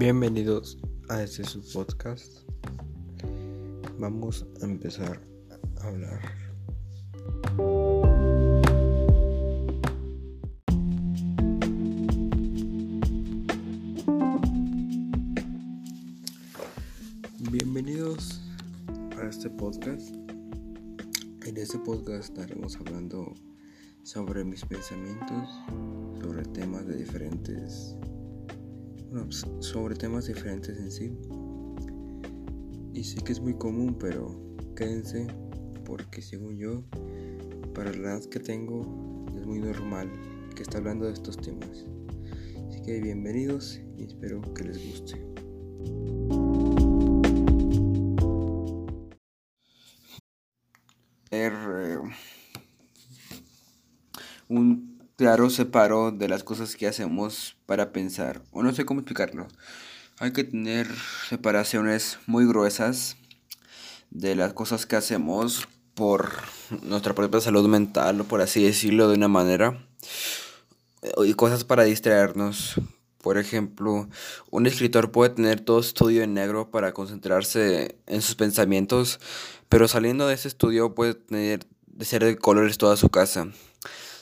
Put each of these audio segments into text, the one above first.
Bienvenidos a este su podcast. Vamos a empezar a hablar. Bienvenidos a este podcast. En este podcast estaremos hablando sobre mis pensamientos, sobre temas de diferentes pues, sobre temas diferentes en sí. Y sé que es muy común, pero quédense porque según yo, para la edad que tengo, es muy normal que esté hablando de estos temas. Así que bienvenidos y espero que les guste. Eh, un claro separo de las cosas que hacemos para pensar, o no sé cómo explicarlo. Hay que tener separaciones muy gruesas de las cosas que hacemos por nuestra propia salud mental, o por así decirlo de una manera, y cosas para distraernos. Por ejemplo, un escritor puede tener todo estudio en negro para concentrarse en sus pensamientos, pero saliendo de ese estudio puede tener de ser de colores toda su casa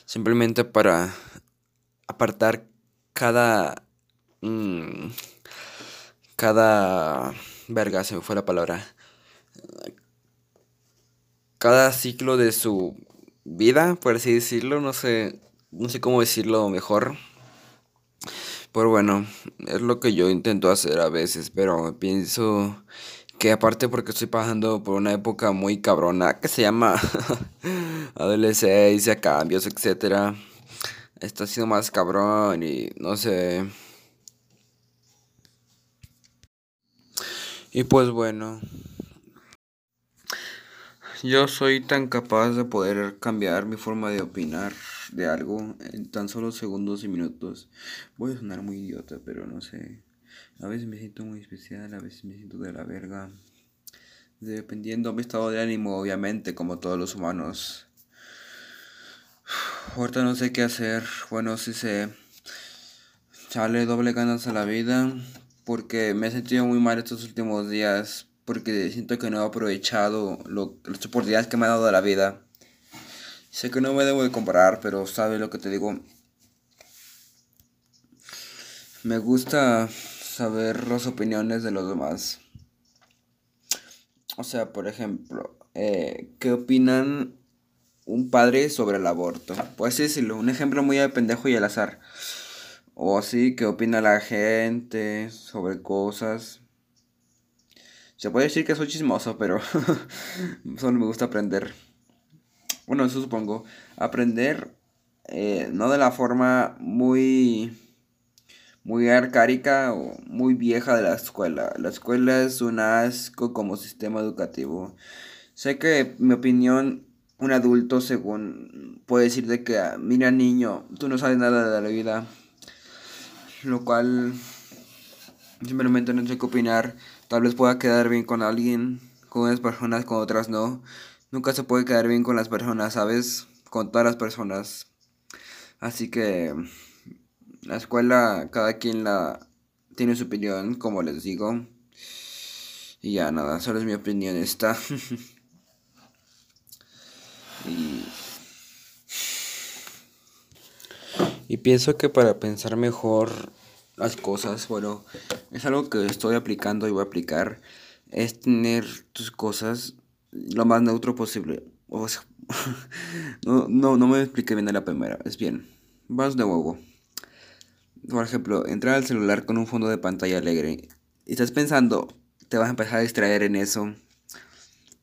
simplemente para apartar cada... Mm, cada... verga, se me fue la palabra. Cada ciclo de su vida, por así decirlo, no sé, no sé cómo decirlo mejor. Pero bueno, es lo que yo intento hacer a veces, pero pienso que aparte porque estoy pasando por una época muy cabrona que se llama adolescencia, cambios, etcétera. Está siendo más cabrón y no sé. Y pues bueno, yo soy tan capaz de poder cambiar mi forma de opinar de algo en tan solo segundos y minutos. Voy a sonar muy idiota, pero no sé. A veces me siento muy especial, a veces me siento de la verga. Dependiendo de mi estado de ánimo, obviamente, como todos los humanos. Ahorita no sé qué hacer. Bueno, si se sale doble ganas a la vida. Porque me he sentido muy mal estos últimos días. Porque siento que no he aprovechado lo, las oportunidades que me ha dado la vida. Sé que no me debo de comparar, pero sabe lo que te digo. Me gusta saber las opiniones de los demás. O sea, por ejemplo, eh, ¿qué opinan un padre sobre el aborto? Pues decirlo, un ejemplo muy de pendejo y al azar. O así, ¿qué opina la gente sobre cosas? Se puede decir que soy chismoso, pero solo me gusta aprender. Bueno, eso supongo. Aprender, eh, no de la forma muy muy arcaica o muy vieja de la escuela. La escuela es un asco como sistema educativo. Sé que mi opinión, un adulto según puede decir de que, ah, mira niño, tú no sabes nada de la vida. Lo cual simplemente no sé qué opinar. Tal vez pueda quedar bien con alguien, con unas personas, con otras no. Nunca se puede quedar bien con las personas, ¿sabes? Con todas las personas. Así que la escuela, cada quien la tiene su opinión, como les digo. Y ya nada, solo es mi opinión esta. y, y pienso que para pensar mejor las cosas, bueno, es algo que estoy aplicando y voy a aplicar, es tener tus cosas lo más neutro posible. No, no, no me expliqué bien de la primera, es bien. Vas de huevo por ejemplo, entrar al celular con un fondo de pantalla alegre y estás pensando, te vas a empezar a distraer en eso.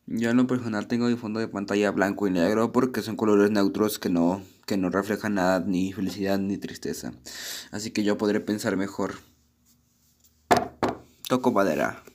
Yo en lo personal tengo mi fondo de pantalla blanco y negro porque son colores neutros que no, que no reflejan nada, ni felicidad ni tristeza. Así que yo podré pensar mejor. Toco madera.